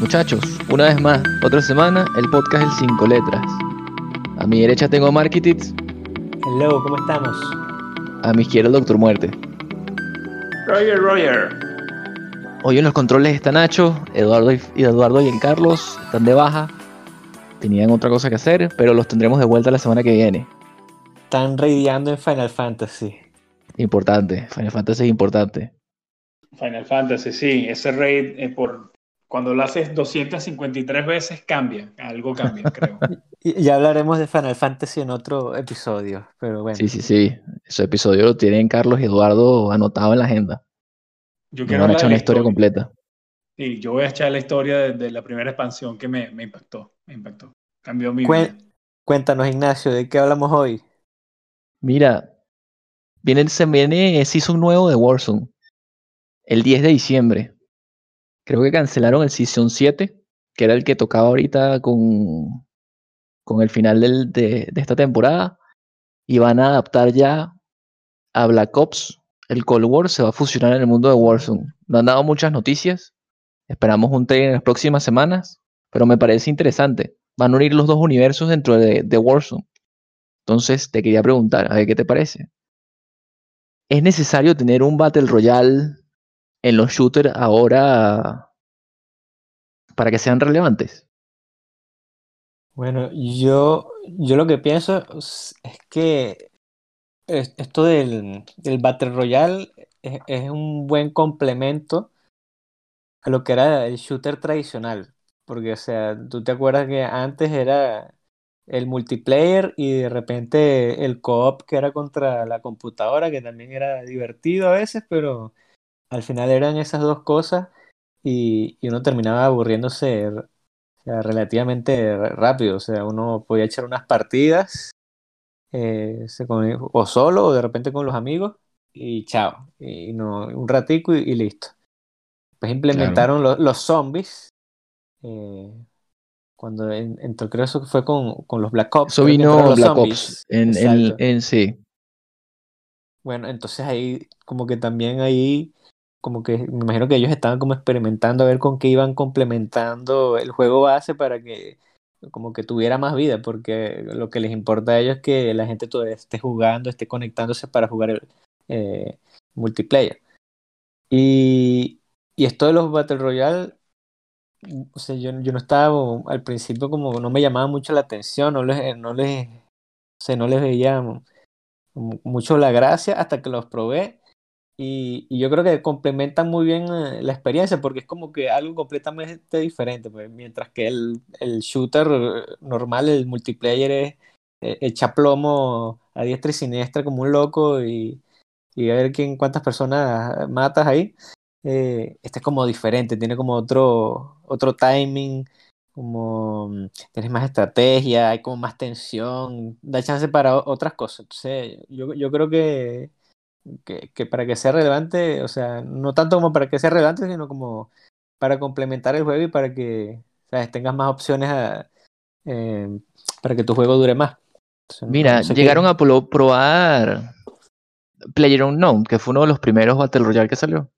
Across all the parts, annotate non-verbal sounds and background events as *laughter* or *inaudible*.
Muchachos, una vez más, otra semana, el podcast El Cinco Letras. A mi derecha tengo a Marketits, Hello, ¿cómo estamos? a mi izquierda el Doctor Muerte. Roger, Roger. Hoy en los controles está Nacho, Eduardo y, Eduardo y Carlos están de baja. Tenían otra cosa que hacer, pero los tendremos de vuelta la semana que viene. Están raideando en Final Fantasy. Importante, Final Fantasy es importante. Final Fantasy, sí. Ese raid, eh, por, cuando lo haces 253 veces, cambia. Algo cambia, *laughs* creo. Y ya hablaremos de Final Fantasy en otro episodio, pero bueno. Sí, sí, sí. Ese episodio lo tienen Carlos y Eduardo anotado en la agenda. Yo quiero van a hablar echar de una historia completa. Sí, yo voy a echar la historia de, de la primera expansión que me, me impactó. Me impactó. Cambió mi Cuen- vida. Cuéntanos, Ignacio, ¿de qué hablamos hoy? Mira, viene, se viene season nuevo de Warzone. El 10 de diciembre. Creo que cancelaron el season 7, que era el que tocaba ahorita con, con el final de, de esta temporada. Y van a adaptar ya a Black Ops. El Cold War se va a fusionar en el mundo de Warzone. No han dado muchas noticias. Esperamos un trailer en las próximas semanas. Pero me parece interesante. Van a unir los dos universos dentro de, de Warzone. Entonces te quería preguntar, a ver qué te parece. ¿Es necesario tener un Battle Royale en los shooters ahora para que sean relevantes? Bueno, yo, yo lo que pienso es que es- esto del, del Battle Royale es, es un buen complemento a lo que era el shooter tradicional. Porque, o sea, tú te acuerdas que antes era el multiplayer y de repente el co-op que era contra la computadora, que también era divertido a veces, pero al final eran esas dos cosas y, y uno terminaba aburriéndose o sea, relativamente rápido. O sea, uno podía echar unas partidas eh, o solo o de repente con los amigos y chao. Y no, un ratico y, y listo. Pues implementaron lo- los zombies. eh, cuando en- entró, creo eso fue con, con los Black Ops. Eso que vino Black zombies. Ops en, en, en sí. Bueno, entonces ahí como que también ahí como que me imagino que ellos estaban como experimentando a ver con qué iban complementando el juego base para que como que tuviera más vida, porque lo que les importa a ellos es que la gente todavía esté jugando, esté conectándose para jugar el eh, multiplayer. Y, y esto de los Battle Royale, o sea, yo, yo no estaba al principio como no me llamaba mucho la atención, no les, no les, o sea, no les veía mu- mucho la gracia hasta que los probé. Y, y yo creo que complementan muy bien eh, la experiencia porque es como que algo completamente diferente. Pues, mientras que el, el shooter eh, normal, el multiplayer es eh, echa plomo a diestra y siniestra como un loco y, y a ver quién, cuántas personas matas ahí. Eh, este es como diferente, tiene como otro, otro timing, como mm, tienes más estrategia, hay como más tensión, da chance para otras cosas. Entonces, yo, yo creo que que, que para que sea relevante, o sea, no tanto como para que sea relevante, sino como para complementar el juego y para que ¿sabes? tengas más opciones a- eh, para que tu juego dure más. Entonces, Mira, no sé qué- llegaron a pro- probar PlayerUnknown, que fue uno de los primeros Battle Royale que salió.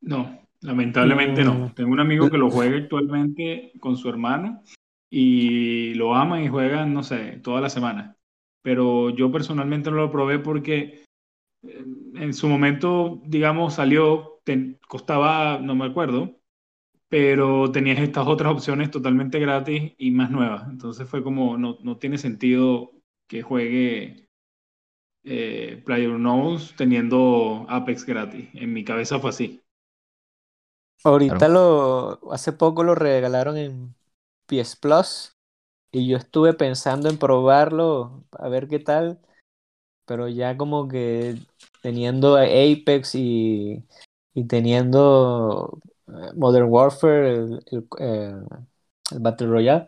No, lamentablemente Mm. no. Tengo un amigo que lo juega actualmente con su hermano y lo aman y juegan, no sé, toda la semana. Pero yo personalmente no lo probé porque eh, en su momento, digamos, salió, te- costaba, no me acuerdo, pero tenías estas otras opciones totalmente gratis y más nuevas. Entonces fue como, no, no tiene sentido que juegue eh, PlayerUnknown's teniendo Apex gratis. En mi cabeza fue así. Ahorita lo, hace poco lo regalaron en PS Plus y yo estuve pensando en probarlo, a ver qué tal, pero ya como que teniendo Apex y, y teniendo eh, Modern Warfare, el, eh, el Battle Royale,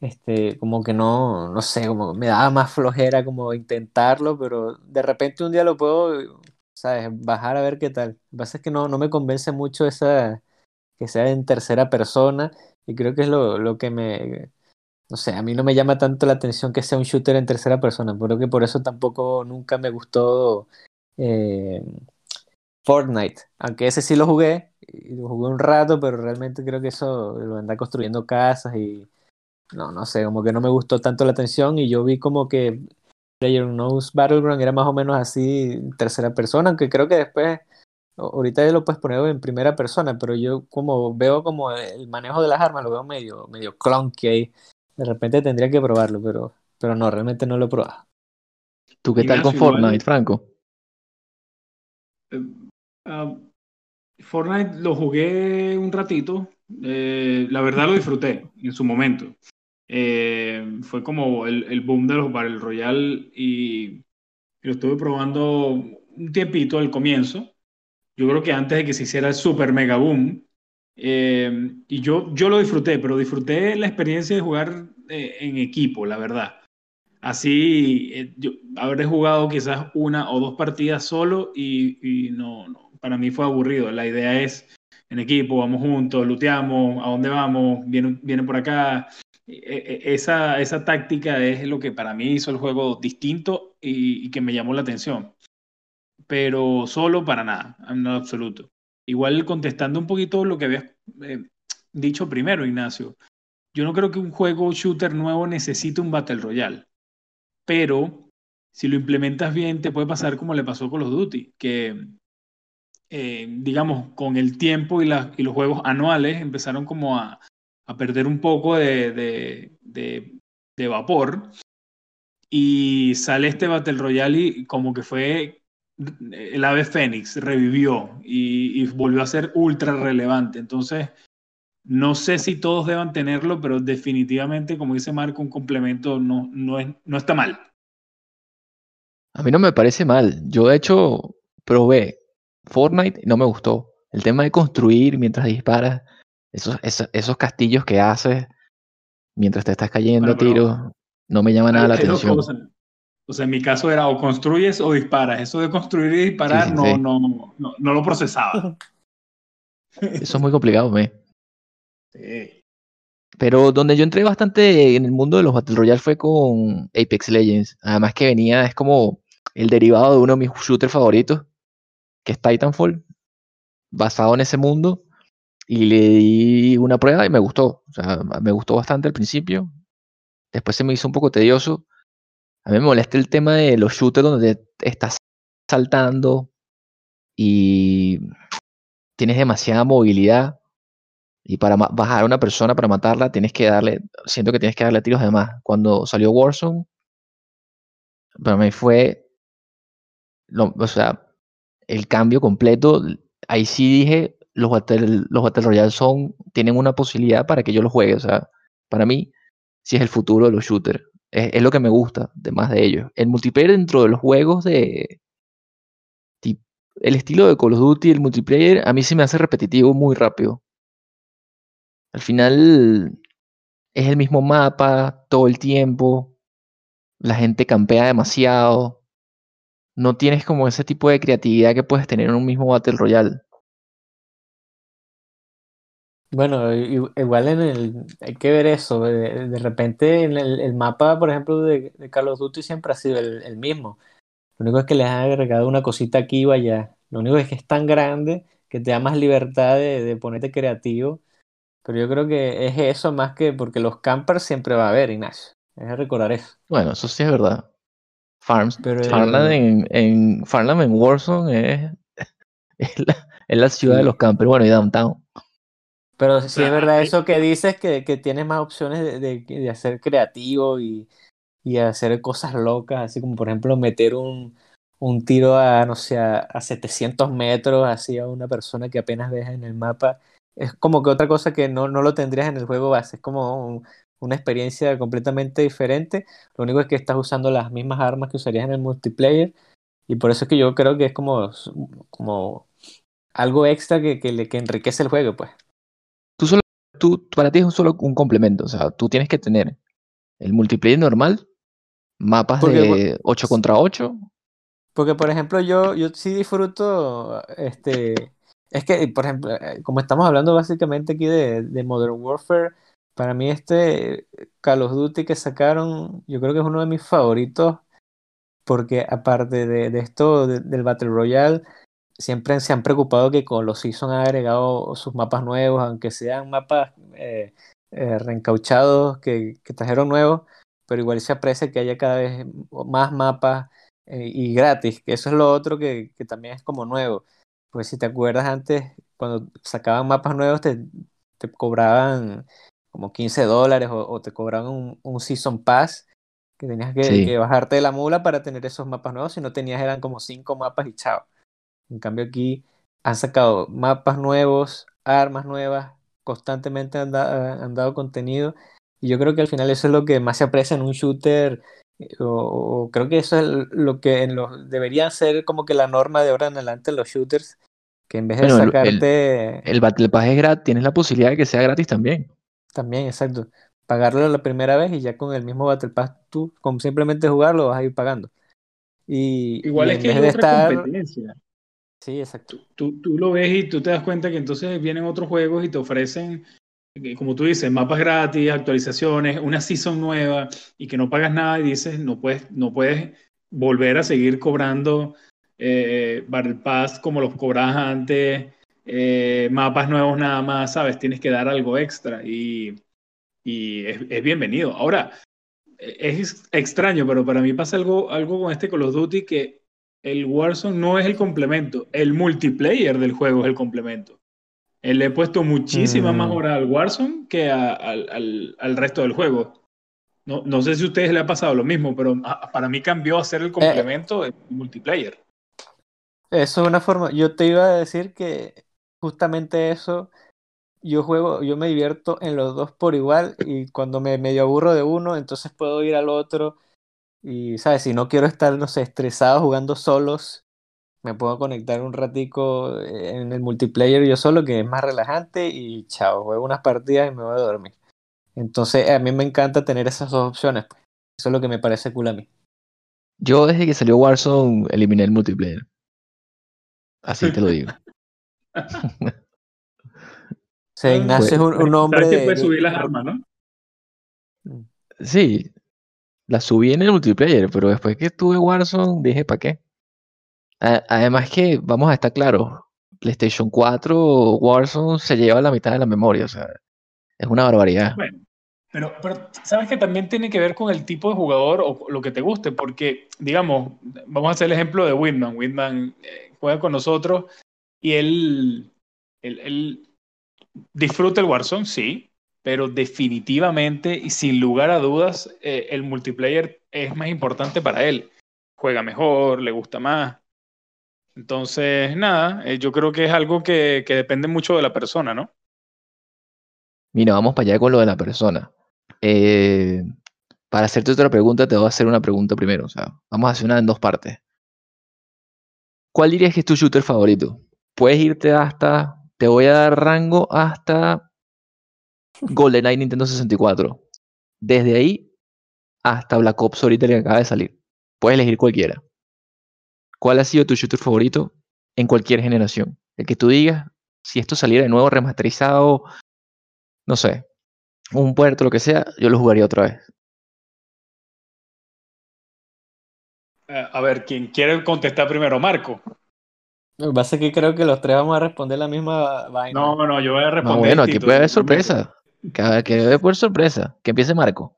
este, como que no, no sé, como me daba más flojera como intentarlo, pero de repente un día lo puedo, ¿sabes? Bajar a ver qué tal. Lo que pasa es que no, no me convence mucho esa, que sea en tercera persona, y creo que es lo, lo que me, no sé, a mí no me llama tanto la atención que sea un shooter en tercera persona, creo que por eso tampoco nunca me gustó eh, Fortnite, aunque ese sí lo jugué, y lo jugué un rato, pero realmente creo que eso lo anda construyendo casas y no, no sé, como que no me gustó tanto la atención y yo vi como que PlayerUnknown's Battleground era más o menos así tercera persona, aunque creo que después ahorita ya lo puedes poner en primera persona, pero yo como veo como el manejo de las armas lo veo medio medio clunky ahí. De repente tendría que probarlo, pero pero no, realmente no lo he probado. ¿Tú qué tal con igual- Fortnite, Franco? Eh, ah, Fortnite lo jugué un ratito. eh, la verdad lo disfruté en su momento. Eh, fue como el, el boom de los Battle Royale y lo estuve probando un tiempito al comienzo. Yo creo que antes de que se hiciera el super mega boom. Eh, y yo, yo lo disfruté, pero disfruté la experiencia de jugar eh, en equipo, la verdad. Así, eh, yo habré jugado quizás una o dos partidas solo y, y no, no, para mí fue aburrido. La idea es en equipo, vamos juntos, luteamos, a dónde vamos, viene, viene por acá. E- e- Esa, esa táctica es lo que para mí hizo el juego distinto y, y que me llamó la atención. Pero solo para nada, en absoluto. Igual contestando un poquito lo que habías eh, dicho primero, Ignacio. Yo no creo que un juego shooter nuevo necesite un Battle Royale pero si lo implementas bien te puede pasar como le pasó con los Duty, que eh, digamos con el tiempo y, los juegos anuales empezaron como a, perder un poco de- de vapor y sale este Battle Royale y como que fue el ave fénix, revivió y, y volvió a ser ultra relevante. Entonces, no sé si todos deban tenerlo, pero definitivamente, como dice Marco, un complemento no, no, es, no está mal. A mí no me parece mal. Yo, de hecho, probé Fortnite y no me gustó. El tema de construir mientras disparas, esos, esos, esos castillos que haces mientras te estás cayendo Bueno, a tiros, no me llama nada la atención. O sea, en mi caso era o construyes o disparas. Eso de construir y disparar Sí, sí, no, sí. No, no, no lo procesaba. *laughs* Eso es muy complicado, me. Sí. Pero donde yo entré bastante en el mundo de los Battle Royale fue con Apex Legends. Además que venía, es como el derivado de uno de mis shooters favoritos, que es Titanfall, basado en ese mundo. Y le di una prueba y me gustó. O sea, me gustó bastante al principio. Después se me hizo un poco tedioso. A mí me molesta el tema de los shooters donde estás saltando y tienes demasiada movilidad. Y para bajar a una persona, para matarla, tienes que darle, siento que tienes que darle tiros de más. Cuando salió Warzone, para mí fue, o sea, el cambio completo. Ahí sí dije, los Battle, los Battle Royale son, tienen una posibilidad para que yo los juegue. O sea, para mí, sí es el futuro de los shooters. Es, lo que me gusta, de más de ellos. El multiplayer dentro de los juegos de... El estilo de Call of Duty, el multiplayer, a mí se me hace repetitivo muy rápido. Al final es el mismo mapa todo el tiempo. La gente campea demasiado. No tienes como ese tipo de creatividad que puedes tener en un mismo Battle Royale. Bueno, i- igual en el, hay que ver eso. De, de repente en el, el mapa, por ejemplo, de, de Call of Duty siempre ha sido el, el mismo. Lo único es que les han agregado una cosita aquí o allá. Lo único es que es tan grande que te da más libertad de, de ponerte creativo. Pero yo creo que es eso más que porque los campers siempre va a haber, Ignacio. Es recordar eso. Bueno, eso sí es verdad. Farms, Pero Farmland, el- en, en, Farmland en Warzone es, *laughs* es, la, es la ciudad de los campers. Bueno, y Downtown. Pero sí es verdad hay- eso que dices que, que tienes más opciones de, de, de hacer creativo y, y hacer cosas locas, así como por ejemplo meter un, un tiro a, no sé, a, a 700 metros así a una persona que apenas ves en el mapa. Es como que otra cosa que no, no lo tendrías en el juego base, es como un- una experiencia completamente diferente. Lo único es que estás usando las mismas armas que usarías en el multiplayer y por eso es que yo creo que es como, como algo extra que, que, le, que enriquece el juego, pues. Tú para ti es un solo un complemento. O sea, tú tienes que tener el multiplayer normal, mapas Porque, de 8 contra 8. Porque, por ejemplo, yo, yo sí disfruto, este, es que, por ejemplo, eh, como estamos hablando básicamente aquí de, de Modern Warfare, para mí este Call of Duty que sacaron, yo creo que es uno de mis favoritos, porque aparte de, de esto de- del Battle Royale, siempre se han preocupado que con los Season han agregado sus mapas nuevos, aunque sean mapas eh, eh, reencauchados que, que, trajeron nuevos, pero igual se aprecia que haya cada vez más mapas eh, y gratis, que eso es lo otro que, que, también es como nuevo. Pues si te acuerdas antes, cuando sacaban mapas nuevos te, te cobraban como 15 dólares o, te cobraban un, un, Season Pass que tenías que, que, bajarte de la mula para tener esos mapas nuevos, si no tenías eran como 5 mapas y chao. En cambio aquí han sacado mapas nuevos, armas nuevas, constantemente han, dado contenido. Y yo creo que al final eso es lo que más se aprecia en un shooter. Eh, o, creo que eso es lo que en los, debería ser como que la norma de ahora en adelante en los shooters. Que en vez de sacarte. El, el, Battle Pass es gratis, tienes la posibilidad de que sea gratis también. También, exacto. Pagarlo la primera vez y ya con el mismo Battle Pass tú, con simplemente jugarlo, vas a ir pagando. Y, Igual es que hay otra competencia. Sí, exacto. Tú, tú, lo ves y tú te das cuenta que entonces vienen otros juegos y te ofrecen, eh, como tú dices, mapas gratis, actualizaciones, una season nueva y que no pagas nada y dices, no puedes, no puedes volver a seguir cobrando eh, Battle Pass como los cobras antes, eh, mapas nuevos nada más, ¿sabes? Tienes que dar algo extra y, y es, es, bienvenido. Ahora, e, es extraño, pero para mí pasa algo, algo con este Call of Duty que el Warzone no es el complemento, el multiplayer del juego es el complemento. Él le he puesto muchísima más mm. horas al Warzone que al, resto del juego. No, no, sé si a ustedes le ha pasado lo mismo, pero para mí cambió a ser el complemento del multiplayer. Eso es una forma. Yo te iba a decir que justamente eso. Yo juego, yo me divierto en los dos por igual y cuando me medio aburro de uno, entonces puedo ir al otro y, ¿sabes? Si no quiero estar, no sé, estresado jugando solos, me puedo conectar un ratico en el multiplayer yo solo, que es más relajante, y chao, juego unas partidas y me voy a dormir. Entonces, a mí me encanta tener esas dos opciones. Pues. Eso es lo que me parece cool a mí. Yo desde que salió Warzone eliminé el multiplayer. Así te lo digo. *laughs* Se Ignacio es un, hombre de, subir las armas, ¿no? Sí, la subí en el multiplayer, pero después que tuve Warzone dije, ¿para qué? Además que, vamos a estar claros, PlayStation 4 Warzone se lleva la mitad de la memoria, o sea, es una barbaridad. Bueno, pero, pero sabes que también tiene que ver con el tipo de jugador o lo que te guste, porque, digamos, vamos a hacer el ejemplo de Whitman. Whitman eh, juega con nosotros y él, él, él disfruta el Warzone, sí, pero definitivamente y sin lugar a dudas eh, el multiplayer es más importante para él. Juega mejor, le gusta más. Entonces, nada, eh, yo creo que es algo que, que, depende mucho de la persona, ¿no? Mira, vamos para allá con lo de la persona. Eh, para hacerte otra pregunta, te voy a hacer una pregunta primero. O sea, vamos a hacer una en dos partes. ¿Cuál dirías que es tu shooter favorito? Puedes irte hasta, te voy a dar rango hasta GoldenEye Nintendo 64. Desde ahí hasta Black Ops ahorita que acaba de salir. Puedes elegir cualquiera. ¿Cuál ha sido tu shooter favorito en cualquier generación? El que tú digas, si esto saliera de nuevo remasterizado, no sé, un puerto, lo que sea, yo lo jugaría otra vez. Eh, a ver, ¿quién quiere contestar primero? Marco. Lo que pasa es que creo que los tres vamos a responder la misma vaina. No, no, yo voy a responder. No, bueno, aquí puede haber sorpresa. Que, que debe por sorpresa. Que empiece Marco.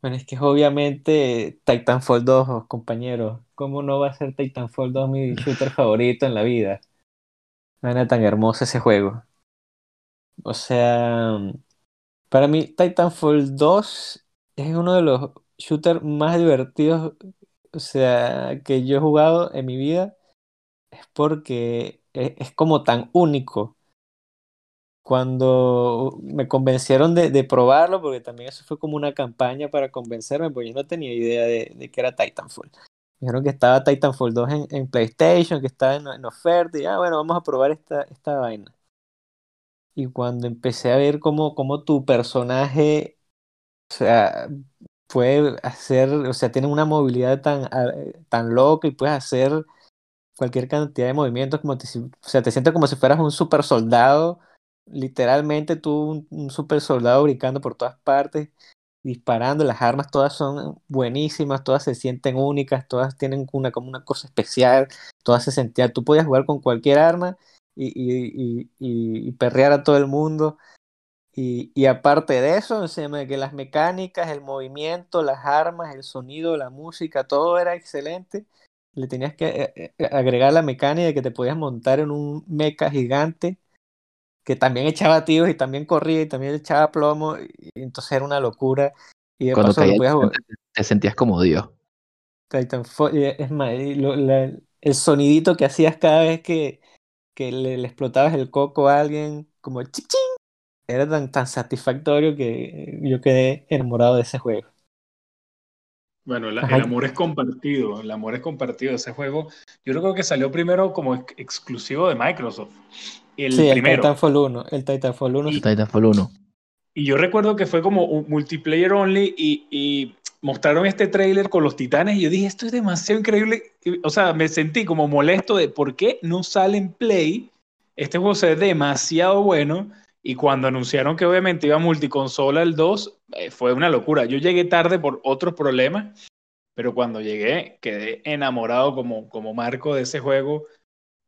Bueno, es que es obviamente Titanfall 2, compañeros. ¿Cómo no va a ser Titanfall 2 mi shooter favorito en la vida? No era tan hermoso ese juego. O sea, para mí Titanfall 2 es uno de los shooters más divertidos o sea, que yo he jugado en mi vida. Es porque es como tan único cuando me convencieron de, probarlo, porque también eso fue como una campaña para convencerme, porque yo no tenía idea de, que era Titanfall. Me dijeron que estaba Titanfall 2 en, PlayStation, que estaba en, oferta, y ah, bueno, vamos a probar esta, vaina. Y cuando empecé a ver cómo, tu personaje, puede hacer, o sea, tiene una movilidad tan, tan loca y puedes hacer cualquier cantidad de movimientos, como te, o sea, te sientes como si fueras un super soldado literalmente tuvo un, super soldado brincando por todas partes. disparando, las armas todas son buenísimas, todas se sienten únicas, todas tienen una, como una cosa especial, todas se sentían, tú podías jugar con cualquier arma y, y, y, y perrear a todo el mundo. Y, aparte de eso, que las mecánicas, el movimiento, las armas, el sonido, la música, todo era excelente. Le tenías que eh, eh, agregar la mecánica de que te podías montar en un mecha gigante que también echaba tiros y también corría y también echaba plomo. Y entonces era una locura. Y de Cuando paso caía jugar. te sentías como Dios. Titanfall, es más, y lo- la- el sonidito que hacías cada vez que, que le, le explotabas el coco a alguien, como chic, chic, era tan, tan satisfactorio que yo quedé enamorado de ese juego. Bueno, el, amor es compartido, el amor es compartido. Ese juego, yo creo que salió primero como ex- exclusivo de Microsoft. El sí, el primero. Titanfall 1, el Titanfall 1 Y- Titanfall 1. Y yo recuerdo que fue como un multiplayer only y, y mostraron este tráiler con los titanes y yo dije, esto es demasiado increíble. O sea, me sentí como molesto de por qué no sale en Play. Este juego se ve demasiado bueno y cuando anunciaron que obviamente iba a multiconsola el 2, eh, fue una locura. Yo llegué tarde por otros problemas, pero cuando llegué quedé enamorado como, como Marco de ese juego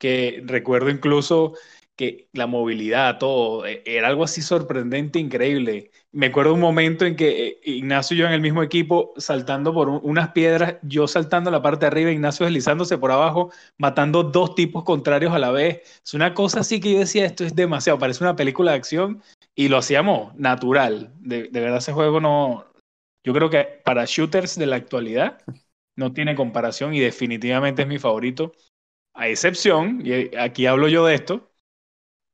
que recuerdo incluso que la movilidad, todo, eh, era algo así sorprendente, increíble. Me acuerdo un momento en que eh, Ignacio y yo en el mismo equipo, saltando por un- unas piedras, yo saltando la parte de arriba, Ignacio deslizándose por abajo, matando dos tipos contrarios a la vez. Es una cosa así que yo decía, esto es demasiado, parece una película de acción y lo hacíamos natural. De, de verdad ese juego no, yo creo que para shooters de la actualidad no tiene comparación y definitivamente es mi favorito. A excepción, y aquí hablo yo de esto,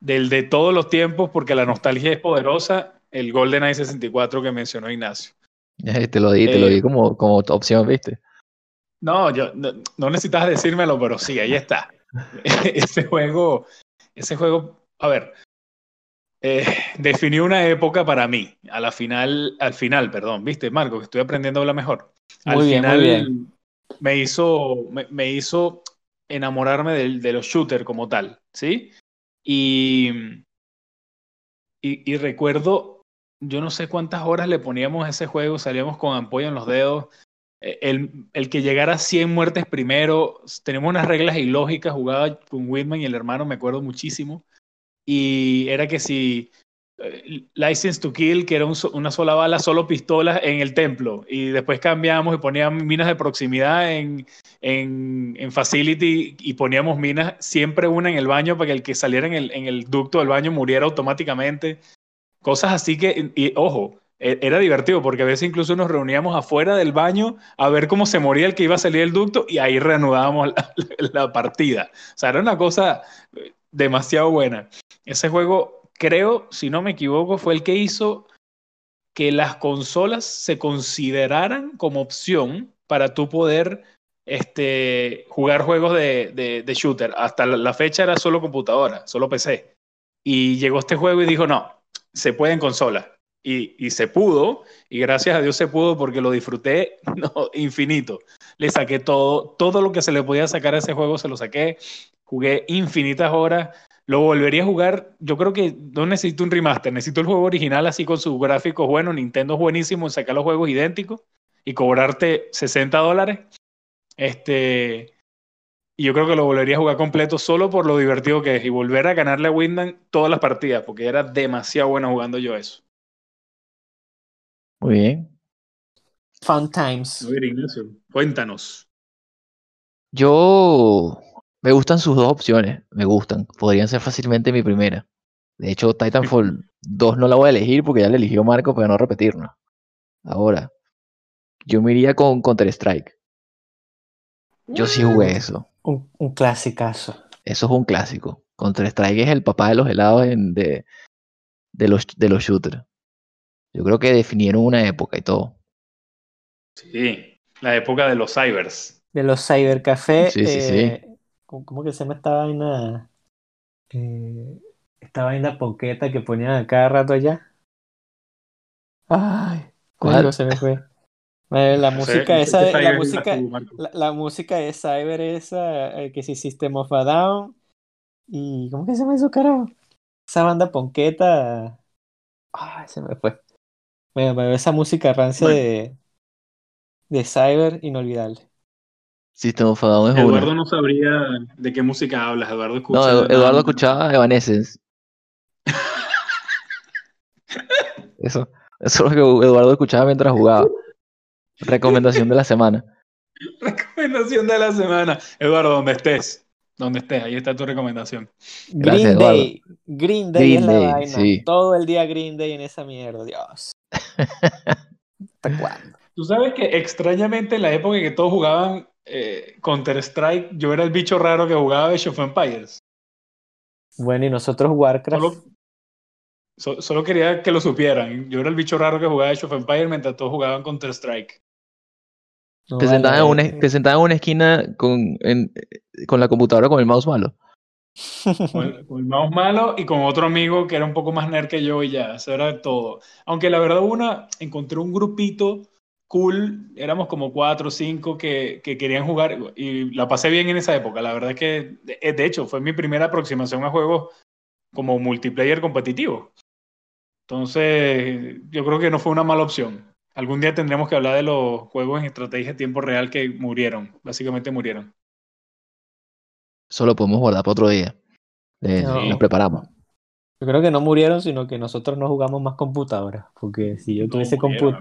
del de todos los tiempos, porque la nostalgia es poderosa, el GoldenEye 64 que mencionó Ignacio. Eh, *laughs* Te lo di, te lo Eh, di como, como opción, ¿viste? No, yo no, no necesitas decírmelo, pero sí, ahí está. *laughs* *laughs* ese juego, ese juego, a ver, eh, definió una época para mí. A la final, al final, perdón, viste, Marco, que estoy aprendiendo a hablar mejor. Al Muy bien, muy final bien. me hizo, me, me hizo enamorarme del- de, los shooters como tal, ¿sí? Y, y, recuerdo, yo no sé cuántas horas le poníamos a ese juego, salíamos con ampolla en los dedos. Eh, El, el que llegara a 100 muertes primero, tenemos unas reglas ilógicas, jugaba con Whitman y el hermano, me acuerdo muchísimo. Y era que si License to Kill, que era una sola bala, solo pistolas en el templo. Y después cambiamos y poníamos minas de proximidad en, en, en Facility y poníamos minas, siempre una en el baño para que el que saliera en el, en el ducto del baño muriera automáticamente. Cosas así que, ojo, e- era divertido porque a veces incluso nos reuníamos afuera del baño a ver cómo se moría el que iba a salir del ducto y ahí reanudábamos la, *laughs* la partida. O sea, era una cosa eh, demasiado buena. Ese juego, creo, si no me equivoco, fue el que hizo que las consolas se consideraran como opción para tú poder este, jugar juegos de, de- de shooter. Hasta la, fecha era solo computadora, solo PC. Y llegó este juego y dijo, no, se puede en consola. Y, y se pudo, y gracias a Dios se pudo porque lo disfruté *laughs* no, infinito. Le saqué todo, todo lo que se le podía sacar a ese juego, se lo saqué. Jugué infinitas horas. Lo volvería a jugar. Yo creo que no necesito un remaster, necesito el juego original así con sus gráficos buenos. Nintendo es buenísimo en sacar los juegos idénticos y cobrarte 60 dólares. Este, y yo creo que lo volvería a jugar completo solo por lo divertido que es y volver a ganarle a Windham todas las partidas, porque era demasiado bueno jugando yo eso. Muy bien. Fun Times. A ver, Ignacio, cuéntanos. Yo me gustan sus dos opciones, me gustan. Podrían ser fácilmente mi primera. De hecho, Titanfall 2 no la voy a elegir porque ya la eligió Marco para no repetirnos. Ahora, yo me iría con Counter-Strike. Yo sí jugué eso. Un, un clasicazo. Eso es un clásico. Counter-Strike es el papá de los helados en- de, de los, de los shooters. Yo creo que definieron una época y todo. Sí, la época de los cybers. De los cybercafé. Sí, sí, sí. eh, ¿cómo, cómo que se llama esta vaina? Eh, esta vaina ponqueta que ponían a cada rato allá. Ay, coño, se me fue. La *laughs* música esa, de- la cyber música, la, la música de Cyber esa, eh, que si System of a Down. ¿Y cómo que se llama eso, carajo? Esa banda ponqueta. Ay, se me fue. Me, me- esa música rancia Bueno. de, de Cyber inolvidable. System of a Down es Eduardo una. no sabría de qué música hablas. Eduardo escucha. No, Eduardo escuchaba Evanescence. *laughs* Eso, eso es lo que Eduardo escuchaba mientras jugaba. Recomendación de la semana. *laughs* Recomendación de la semana. Eduardo, donde estés. Donde estés, ahí está tu recomendación. Gracias, Green. Day. Green Day Green es la Day, vaina. sí. Todo el día Green Day en esa mierda, Dios. *laughs* ¿Hasta cuándo? Tú sabes que extrañamente en la época en que todos jugaban eh, Counter-Strike, yo era el bicho raro que jugaba Age of Empires. Bueno, y nosotros Warcraft. Solo, so- solo quería que lo supieran. Yo era el bicho raro que jugaba Age of Empires mientras todos jugaban Counter-Strike. No, Te vale, sentabas en una, te sentabas en una esquina con, en- con la computadora con el mouse malo. *laughs* Con el, con el mouse malo y con otro amigo que era un poco más nerd que yo y ya, eso era todo. Aunque la verdad una, encontré un grupito cool, éramos como cuatro o cinco que, que querían jugar y la pasé bien en esa época. La verdad es que, de, de hecho, fue mi primera aproximación a juegos como multiplayer competitivo. Entonces, yo creo que no fue una mala opción. Algún día tendremos que hablar de los juegos en estrategia a tiempo real que murieron, básicamente murieron. Eso lo podemos guardar para otro día. Eh, No. Nos preparamos. Yo creo que no murieron, sino que nosotros no jugamos más computadoras. Porque si yo No tuviese computadora.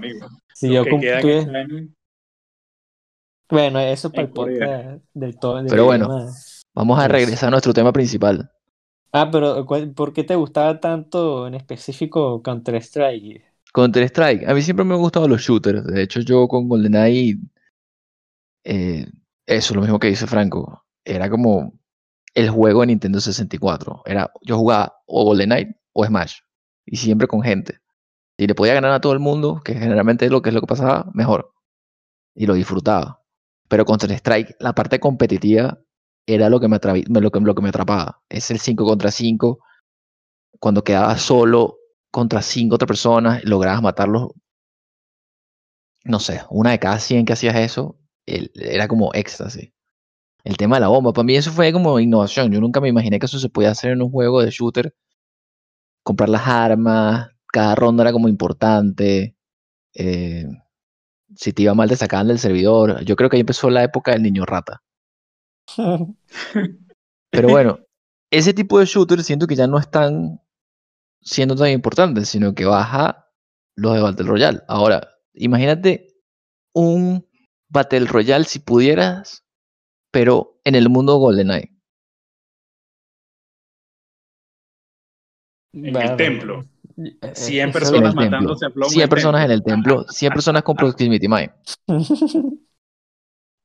Si Los yo tuviese- están en- Bueno, eso para en el podcast del todo. del Pero bueno. tema. Vamos a regresar a nuestro tema principal. Ah, pero ¿cuál- ¿por qué te gustaba tanto en específico Counter-Strike? Counter-Strike. A mí siempre me han gustado los shooters. De hecho, yo con GoldenEye. eh, eso, lo mismo que dice Franco. Era como el juego de Nintendo 64. Era, yo jugaba o GoldenEye o Smash. Y siempre con gente. Si le podía ganar a todo el mundo, que generalmente es lo que es lo que pasaba, mejor. Y lo disfrutaba. Pero Counter-Strike, la parte competitiva, era lo que me, lo que, lo que me atrapaba. Es el 5 contra 5. Cuando quedabas solo contra 5 otras personas, lograbas matarlos. No sé, una de cada 100 que hacías eso, el- era como éxtasis. El tema de la bomba, para mí eso fue como innovación. Yo nunca me imaginé que eso se podía hacer en un juego de shooter. Comprar las armas, cada ronda era como importante. eh, si te iba mal, te sacaban del servidor. Yo creo que ahí empezó la época del niño rata. *laughs* Pero bueno, ese tipo de shooters siento que ya no están siendo tan importantes, sino que baja los de Battle Royale. Ahora, imagínate un Battle Royale si pudieras, pero en el mundo GoldenEye. En el templo. eh, eh, 100 eso- personas En el templo. matándose a plomo en 100 el personas en el templo, 100 personas con Proximity Mine. *laughs*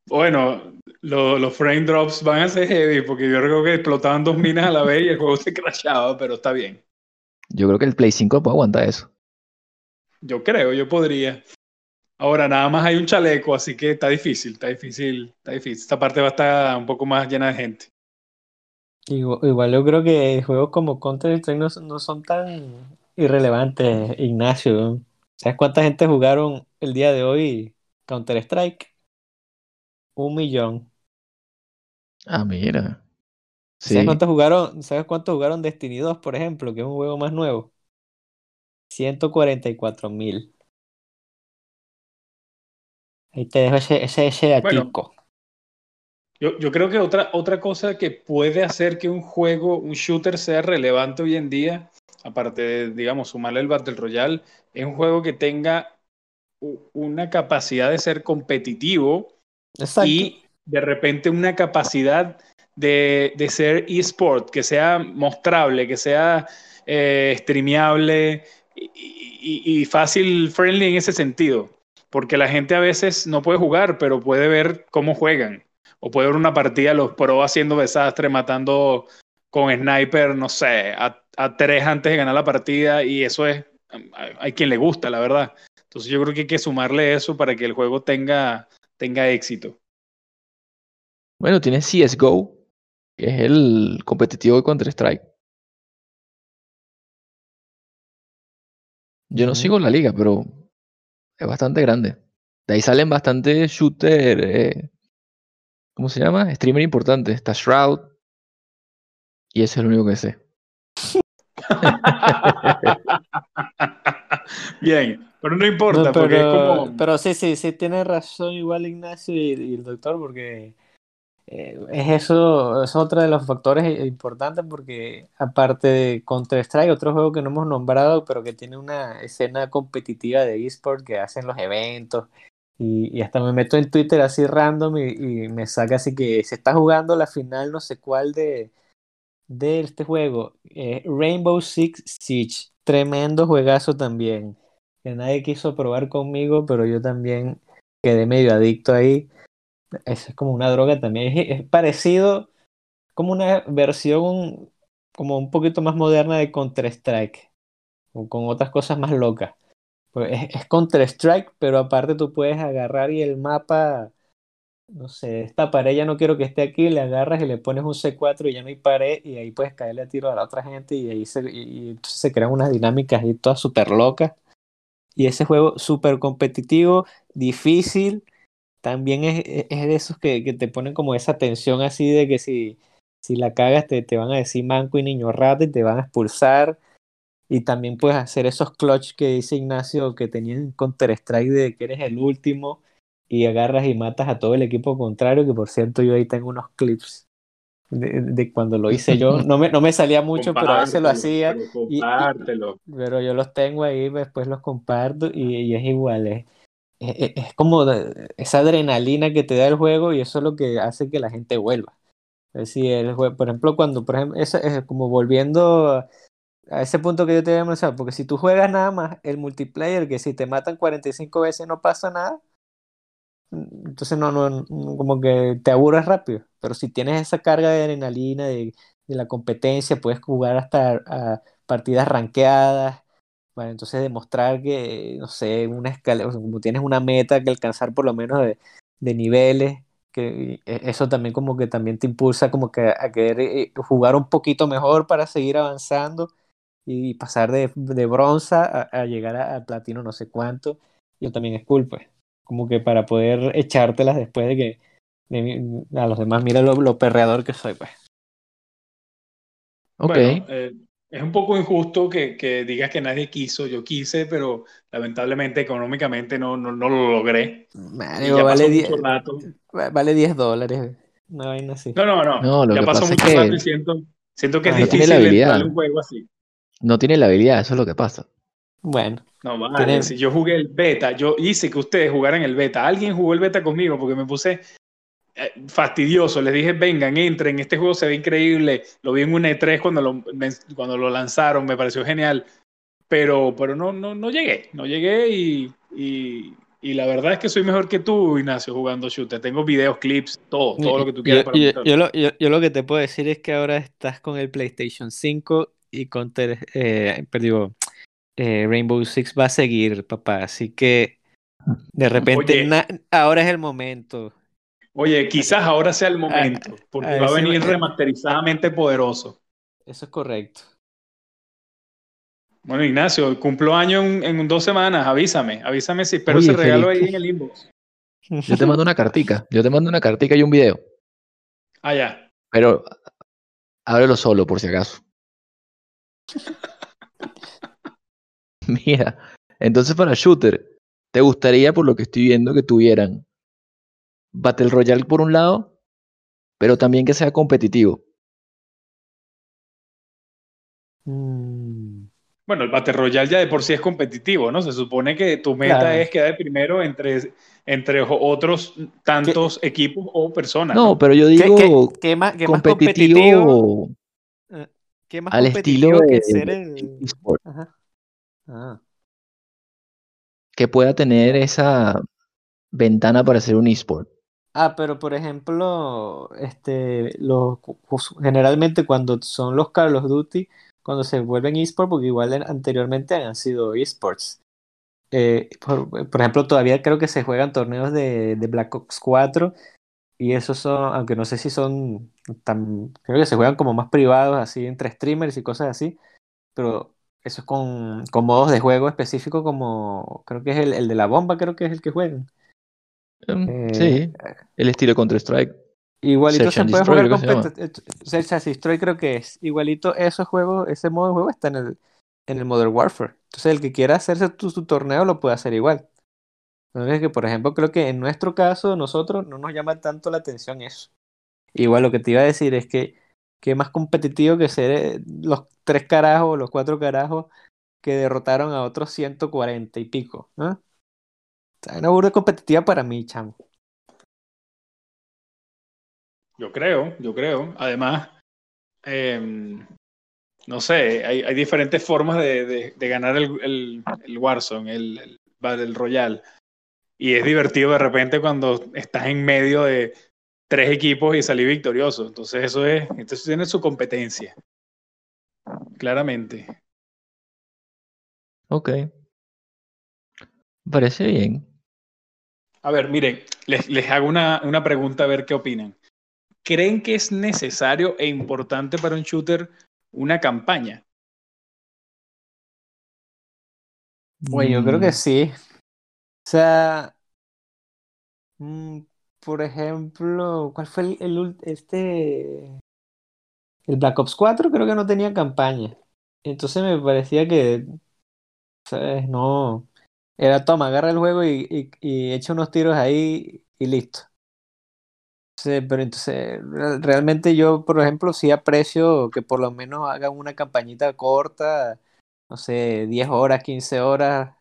Bueno, lo- los frame drops van a ser heavy porque yo creo que explotaban dos minas a la vez y el juego se crashaba, pero está bien. Yo creo que el Play 5 puede aguantar eso. Yo creo, yo podría. Ahora, nada más hay un chaleco, así que está difícil, está difícil, está difícil. Esta parte va a estar un poco más llena de gente. Igual, igual yo creo que juegos como Counter-Strike no, son- no son tan irrelevantes, Ignacio. ¿Sabes cuánta gente jugaron el día de hoy Counter-Strike? Un millón. Ah, mira. ¿Sabes Sí, cuánto jugaron? ¿Sabes cuánto jugaron Destiny 2, por ejemplo, que es un juego más nuevo? 144 mil. Ahí te dejo ese, ese, ese Bueno. Yo, yo creo que otra, otra cosa que puede hacer que un juego, un shooter sea relevante hoy en día, aparte de, digamos, sumarle el Battle Royale, es un juego que tenga una capacidad de ser competitivo Exacto. y de repente una capacidad de, de ser eSport, que sea mostrable, que sea eh, streameable y, y- y fácil friendly en ese sentido. Porque la gente a veces no puede jugar, pero puede ver cómo juegan. O puede ver una partida, los pros haciendo desastre, matando con sniper, no sé, a, a tres antes de ganar la partida. Y eso es, hay hay quien le gusta, la verdad. Entonces yo creo que hay que sumarle eso para que el juego tenga, tenga éxito. Bueno, tienes CSGO, que es el competitivo de Counter-Strike. Yo no sigo la liga, pero es bastante grande. De ahí salen bastante shooter, eh, ¿cómo se llama? Streamer importante. Está Shroud. Y ese es el único que sé. *laughs* Bien, pero no importa, No, porque es pero, como... pero sí, sí, sí, tiene razón igual Ignacio y, y el doctor, porque eh, es eso, es otro de los factores importantes, porque aparte de Counter-Strike, otro juego que no hemos nombrado, pero que tiene una escena competitiva de eSport que hacen los eventos, y, y hasta me meto en Twitter así random y, y me saca así que se está jugando la final no sé cuál de, de este juego, eh, Rainbow Six Siege, tremendo juegazo también, que nadie quiso probar conmigo, pero yo también quedé medio adicto ahí. Es como una droga también, es, parecido, como una versión como un poquito más moderna de Counter-Strike, con otras cosas más locas. Pues es, Counter-Strike, pero aparte tú puedes agarrar y el mapa no sé, esta pared ya no quiero que esté aquí, le agarras y le pones un C4 y ya no hay pared y ahí puedes caerle a tiro a la otra gente y ahí se crean unas dinámicas ahí todas súper locas. Y ese juego súper competitivo, difícil, también es, es es de esos que, que te ponen como esa tensión así de que si, si la cagas te, te van a decir manco y niño rata y te van a expulsar. Y también puedes hacer esos clutch que dice Ignacio que tenían en Counter-Strike de que eres el último y agarras y matas a todo el equipo contrario, que por cierto yo ahí tengo unos clips de, de cuando lo hice yo. No me, no me salía *laughs* mucho, pero a veces lo hacía, pero y- y- pero yo los tengo ahí, después los comparto y, y es igual. Es, es, es como esa adrenalina que te da el juego y eso es lo que hace que la gente vuelva. Es decir, el juego, por ejemplo, cuando, por ejemplo, eso es como volviendo a ese punto que yo te había mencionado, porque si tú juegas nada más el multiplayer, que si te matan 45 veces no pasa nada, mm, entonces no, no, como que te aburres rápido. Pero si tienes esa carga de adrenalina, de, la competencia, puedes jugar hasta a partidas rankeadas, bueno, entonces demostrar que, no sé, una escala, o sea, como tienes una meta que alcanzar por lo menos de, de niveles, que e- eso también como que también te impulsa como que a querer eh, jugar un poquito mejor para seguir avanzando y pasar de, de bronce a, a llegar a, a platino no sé cuánto. Y también es cool, pues. Como que para poder echártelas después de que de a los demás, mira lo, lo perreador que soy, pues. Ok. Bueno, eh, es un poco injusto que, que digas que nadie quiso, yo quise, pero lamentablemente económicamente no, no, no lo logré. Mario, vale pasó 10, mucho rato. va- vale 10 dólares. Una vaina así. No, no, no. No, lo ya que pasó pasa es mucho rato que y siento, siento que es Ah, no tiene difícil a un juego así. no tiene la habilidad, eso es lo que pasa. Bueno, No, vale, tiene, si yo jugué el beta, yo hice que ustedes jugaran el beta. Alguien jugó el beta conmigo porque me puse fastidioso. Les dije, vengan, entren, este juego se ve increíble. Lo vi en un E3 cuando lo, cuando lo lanzaron, me pareció genial. Pero, pero no, no, no llegué, no llegué y, y, y la verdad es que soy mejor que tú, Ignacio, jugando shooter. Tengo videos, clips, todo, todo lo que tú Yo, quieras para yo- mostrar. yo lo, yo- yo lo que te puedo decir es que ahora estás con el PlayStation 5 y con eh, eh, Rainbow Six va a seguir, papá. Así que de repente Oye, ahora es el momento. Oye, quizás ahora sea el A, momento, porque a va a venir remasterizadamente poderoso. Eso es correcto. Bueno, Ignacio, cumplo año en, en dos semanas, avísame, avísame si espero ese regalo Felipe, ahí en el inbox. yo te mando una cartica, yo te mando una cartica y un video, Ah, ya. pero ábrelo solo por si acaso. *laughs* Mira, entonces para shooter, ¿te gustaría, por lo que estoy viendo, que tuvieran Battle Royale por un lado, pero también que sea competitivo? Mm, Bueno, el Battle Royale ya de por sí es competitivo, ¿no? Se supone que tu meta claro. es quedar primero entre, entre otros ¿Qué, tantos equipos o personas, No, ¿no? pero yo qué, qué, digo qué más, qué más competitivo? eh, ¿Qué más al estilo que de, ser de el... eSport, Ajá. Ah. que pueda tener esa ventana para ser un eSport. Ah, pero por ejemplo, este, los, generalmente cuando son los Call of Duty, cuando se vuelven esports, porque igual en- anteriormente han sido esports. Eh, por, ejemplo, todavía creo que se juegan torneos de, de Black Ops 4 y esos son, aunque no sé si son tan, creo que se juegan como más privados, así entre streamers y cosas así, pero eso es con, con modos de juego específicos como, creo que es el, el de la bomba, creo que es el que juegan. Em, Eh, Sí, el estilo Counter-Strike, Igualito se puede jugar competitivamente. Search and Destroy creo que es. Igualito esos juegos, ese modo de juego está en el, en el Modern Warfare. Entonces el que quiera hacerse tu, su torneo lo puede hacer igual. Entonces que, por ejemplo, creo que en nuestro caso, nosotros no nos llama tanto la atención eso. Igual lo que te iba a decir es que que más competitivo que ser eh, los tres carajos, los cuatro carajos que derrotaron a otros 140 y pico. ¿no? O una burda competitiva para mí, chamo. Yo creo, yo creo. Además, em, no sé, hay, hay, diferentes formas de, de, de ganar el, el, el Warzone, el, el Battle Royale. Y es divertido de repente cuando estás en medio de tres equipos y salir victorioso. Entonces eso es, entonces tiene su competencia. Claramente. Ok. Parece bien. A ver, miren, les, les hago una, una pregunta a ver qué opinan. ¿Creen que es necesario e importante para un shooter una campaña? Bueno, yo creo que sí. O sea, mm, por ejemplo, ¿cuál fue el, el, este el Black Ops 4 creo que no tenía campaña. Entonces me parecía que ¿sabes? no era toma, agarra el juego y, y, y echa unos tiros ahí y listo. Sí, pero entonces realmente yo, por ejemplo, sí aprecio que por lo menos hagan una campañita corta, no sé, 10 horas, 15 horas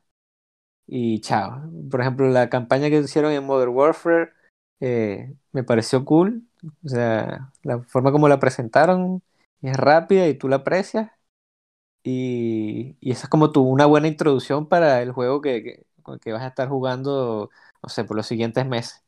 y chao. Por ejemplo, la campaña que hicieron en Modern Warfare eh, me pareció cool. O sea, la forma como la presentaron es rápida y tú la aprecias. Y, y esa es como tu, una buena introducción para el juego que, que, que, vas a estar jugando, no sé, por los siguientes meses.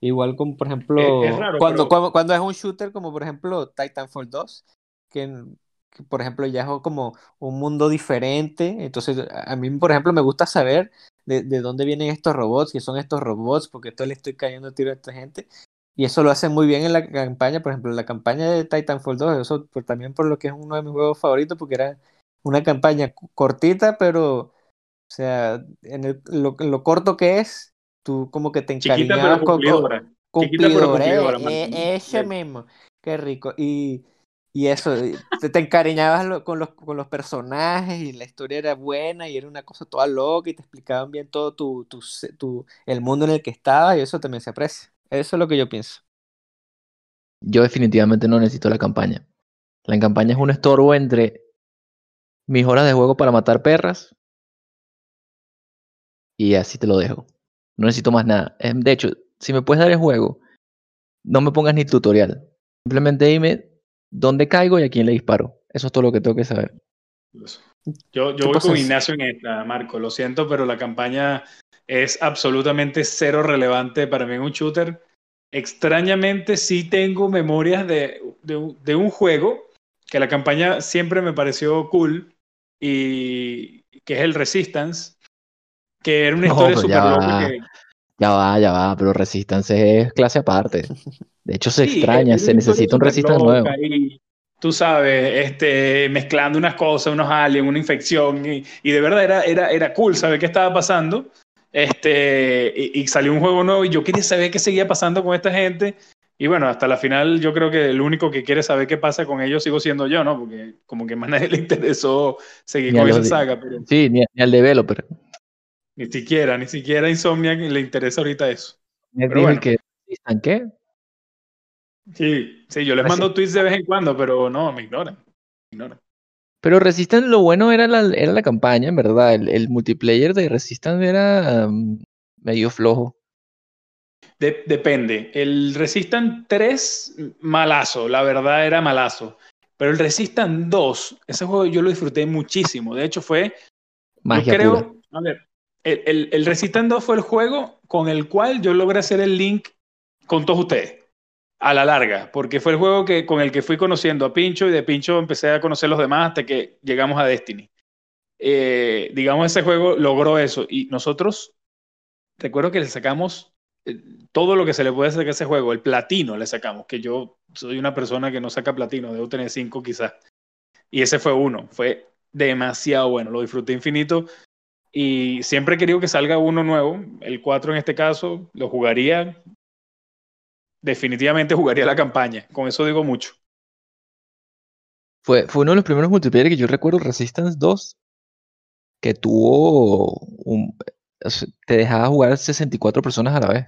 Igual como, por ejemplo, es, es raro, cuando, pero... cuando, cuando, es un shooter como, por ejemplo, Titanfall 2, que, que, por ejemplo, ya es como un mundo diferente. Entonces, a mí, por ejemplo, me gusta saber de, de dónde vienen estos robots, que son estos robots, porque todo le estoy cayendo tiro a esta gente. Y eso lo hacen muy bien en la campaña, por ejemplo, la campaña de Titanfall 2, eso por, también por lo que es uno de mis juegos favoritos, porque era una campaña cortita, pero, o sea, en el, lo, lo corto que es, tú como que te encariñabas con... Cumplidora. Cumplidora, eh, eh, ese mismo, qué rico. Y, y eso, te, te encariñabas con los, con los personajes y la historia era buena y era una cosa toda loca y te explicaban bien todo tu, tu, tu, el mundo en el que estabas y eso también se aprecia. Eso es lo que yo pienso. Yo definitivamente no necesito la campaña. La campaña es un estorbo entre mis horas de juego para matar perras y así te lo dejo. No necesito más nada. De hecho, si me puedes dar el juego, no me pongas ni tutorial. Simplemente dime dónde caigo y a quién le disparo. Eso es todo lo que tengo que saber. Yo, yo voy con Ignacio en esta, Marco. Lo siento, pero la campaña es absolutamente cero relevante para mí en un shooter. Extrañamente sí tengo memorias de, de, de, un juego que la campaña siempre me pareció cool y que es el Resistance, que era una historia no, súper loca que... Ya va, ya va, pero Resistance es clase aparte. De hecho se sí, extraña, se necesita un Resistance nuevo. Y, tú sabes, este, mezclando unas cosas, unos aliens, una infección, y, y de verdad era, era, era cool saber qué estaba pasando. Este, y, y, salió un juego nuevo y yo quería saber qué seguía pasando con esta gente. Y bueno, hasta la final yo creo que el único que quiere saber qué pasa con ellos sigo siendo yo, ¿no? Porque como que más *laughs* nadie le interesó seguir ni con esa saga. Pero... Sí, ni, ni, al developer. Ni siquiera, ni siquiera Insomniac le interesa ahorita eso. ¿Me pero bueno. que qué? Sí, sí, yo les mando tweets de vez en cuando, pero no, me ignoran. Me ignoran. Pero Resistance lo bueno era la, era la campaña, en verdad. El, el multiplayer de Resistance era um, medio flojo. De, depende. El Resistance 3, malazo, la verdad era malazo. Pero el Resistance 2, ese juego yo lo disfruté muchísimo. De hecho, fue. Magia yo creo. Pura. A ver, el, el, el Resistance 2 fue el juego con el cual yo logré hacer el link con todos ustedes a la larga, porque fue el juego que, con el que fui conociendo a Pincho y de Pincho empecé a conocer a los demás hasta que llegamos a Destiny. Eh, digamos, ese juego logró eso y nosotros, recuerdo que le sacamos todo lo que se le puede sacar a ese juego, el platino le sacamos, que yo soy una persona que no saca platino, debo tener cinco quizás. Y ese fue uno, fue demasiado bueno, lo disfruté infinito y siempre he querido que salga uno nuevo, el 4 en este caso, lo jugaría, definitivamente jugaría la campaña. Con eso digo mucho. Fue, fue uno de los primeros multiplayer que yo recuerdo, Resistance 2. que tuvo un, te dejaba jugar 64 personas a la vez.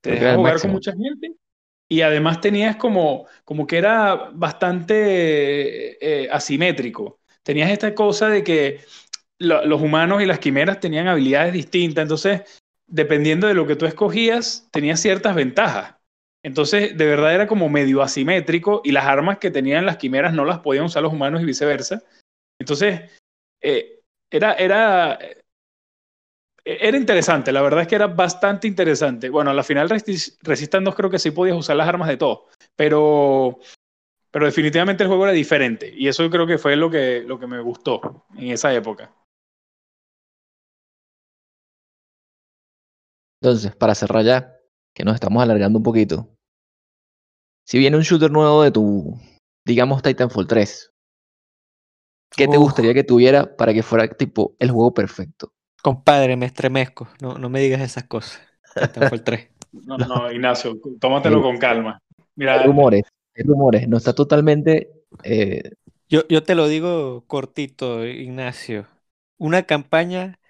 Te dejaba jugar con mucha gente y además tenías como, como que era bastante eh, asimétrico. Tenías esta cosa de que los humanos y las quimeras tenían habilidades distintas, entonces dependiendo de lo que tú escogías, tenías ciertas ventajas. Entonces, de verdad era como medio asimétrico y las armas que tenían las quimeras no las podían usar los humanos y viceversa. Entonces, eh, era, era, era interesante, la verdad es que era bastante interesante. Bueno, a la final Resistance 2 creo que sí podías usar las armas de todo, pero, pero definitivamente el juego era diferente y eso creo que fue lo que, lo que me gustó en esa época. Entonces, para cerrar ya, que nos estamos alargando un poquito. Si viene un shooter nuevo de tu, digamos, Titanfall 3, ¿qué te gustaría que tuviera para que fuera tipo el juego perfecto? Compadre, me estremezco. No, no me digas esas cosas. Titanfall 3. *laughs* No, no, Ignacio, tómatelo con calma. Mira, hay rumores, hay rumores. No está totalmente. Eh, yo, yo te lo digo cortito, Ignacio. Una campaña,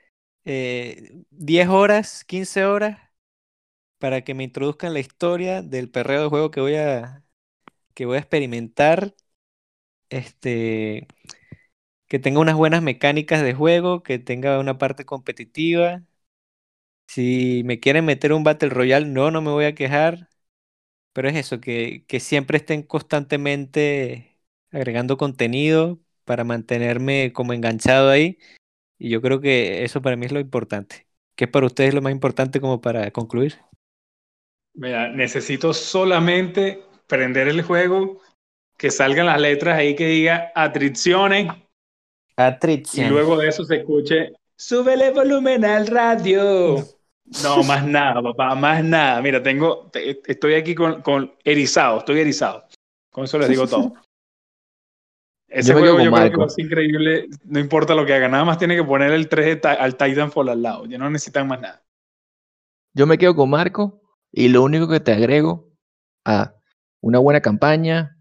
eh, 10 horas, 15 horas, para que me introduzcan la historia del perreo de juego que voy a, que voy a experimentar. Este que tenga unas buenas mecánicas de juego, que tenga una parte competitiva. Si me quieren meter un Battle Royale, no, no me voy a quejar. Pero es eso, que, que siempre estén constantemente agregando contenido para mantenerme como enganchado ahí. Y yo creo que eso para mí es lo importante. ¿Qué es para ustedes lo más importante como para concluir? Necesito solamente prender el juego, que salgan las letras ahí que diga atriciones y luego de eso se escuche, súbele volumen al radio. No, más nada, papá, más nada. Mira, tengo, estoy aquí con, con erizado, estoy erizado. Con eso les digo *laughs* todo. Ese juego yo creo que es increíble, no importa lo que haga, nada más tiene que poner el 3 al Titanfall al lado, ya no necesitan más nada. Yo me quedo con Marco y lo único que te agrego a una buena campaña,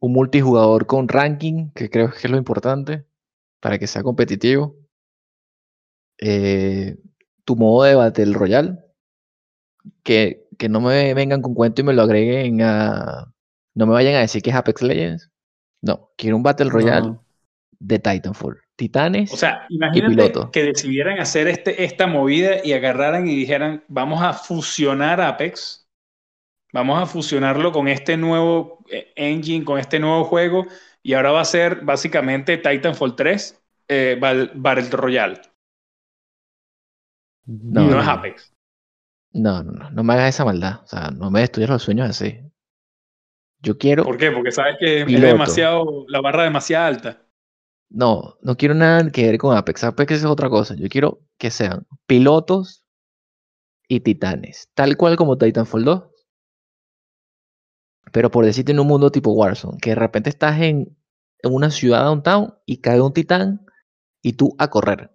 un multijugador con ranking, que creo que es lo importante, para que sea competitivo. Eh, tu modo de Battle Royale, que, que no me vengan con cuento y me lo agreguen a... No me vayan a decir que es Apex Legends. No, quiero un Battle Royale de Titanfall. Titanes. O sea, imagínate que decidieran hacer este, esta movida y agarraran y dijeran, vamos a fusionar Apex, vamos a fusionarlo con este nuevo eh, engine, con este nuevo juego, y ahora va a ser básicamente Titanfall 3 eh, Battle Royale. No, no, es Apex. No, no, no, no me hagas esa maldad. O sea, no me destruyas los sueños así. Yo quiero. ¿Por qué? Porque sabes que es demasiado. La barra demasiado alta. No, no quiero nada que ver con Apex. Apex es otra cosa. Yo quiero que sean pilotos y titanes. Tal cual como Titanfall 2. Pero por decirte en un mundo tipo Warzone, que de repente estás en, en una ciudad downtown y cae un titán y tú a correr.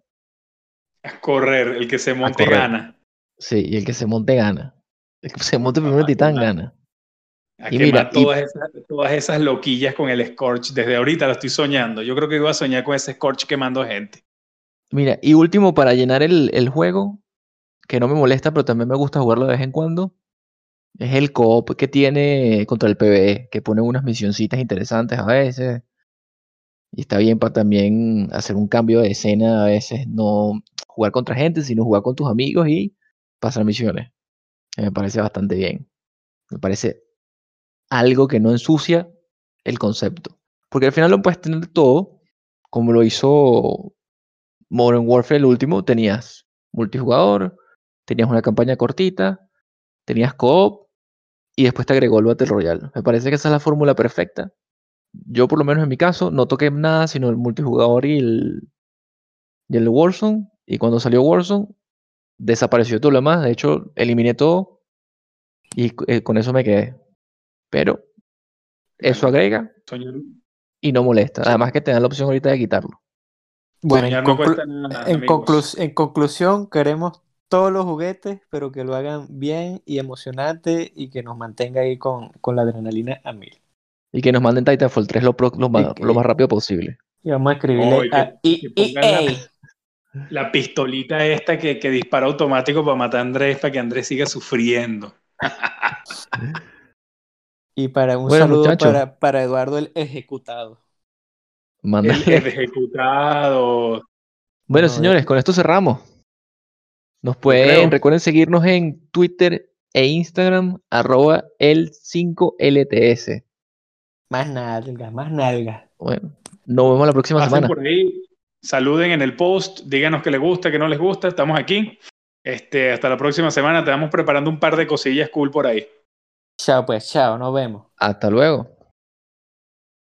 A correr, el que se monte gana. Sí, y el que se monte gana. El que *laughs* se monte primero el titán gana. y mira, todas, esas, todas esas loquillas con el Scorch. Desde ahorita lo estoy soñando. Yo creo que iba a soñar con ese Scorch quemando gente. Mira, y último, para llenar el, el juego, que no me molesta, pero también me gusta jugarlo de vez en cuando, es el co-op que tiene contra el PvE, que pone unas misioncitas interesantes a veces. Y está bien para también hacer un cambio de escena a veces, no jugar contra gente, sino jugar con tus amigos y pasar misiones. Me parece bastante bien. Me parece algo que no ensucia el concepto. Porque al final lo puedes tener todo, como lo hizo Modern Warfare el último. Tenías multijugador, tenías una campaña cortita, tenías co-op y después te agregó el Battle Royale. Me parece que esa es la fórmula perfecta yo por lo menos en mi caso no toqué nada sino el multijugador y el, y el Warzone. Y cuando salió Warzone, desapareció todo lo demás. De hecho, eliminé todo y eh, con eso me quedé. Pero eso agrega y no molesta. Además que te dan la opción ahorita de quitarlo. Bueno, en, en conclusión, queremos todos los juguetes, pero que lo hagan bien y emocionante y que nos mantenga ahí con, con la adrenalina a mil. Y que nos manden Titanfall 3 lo, pro- lo más, que- lo más rápido posible. Y vamos a escribirle a que E- pongan la- pistolita esta que, que dispara automático para matar a Andrés, para que Andrés siga sufriendo. *laughs* Y para un Bueno, saludo para, para Eduardo el ejecutado. El, Mándale. el ejecutado. Bueno, No, señores, con esto cerramos. Nos pueden, recuerden seguirnos en Twitter e Instagram, arroba el 5LTS. Más nalga, más nalga. Bueno, nos vemos la próxima Pasen semana. por ahí, saluden en el post, díganos que les gusta, que no les gusta, estamos aquí. Este, hasta la próxima semana, te vamos preparando un par de cosillas cool por ahí. Chao pues, chao, nos vemos. Hasta luego.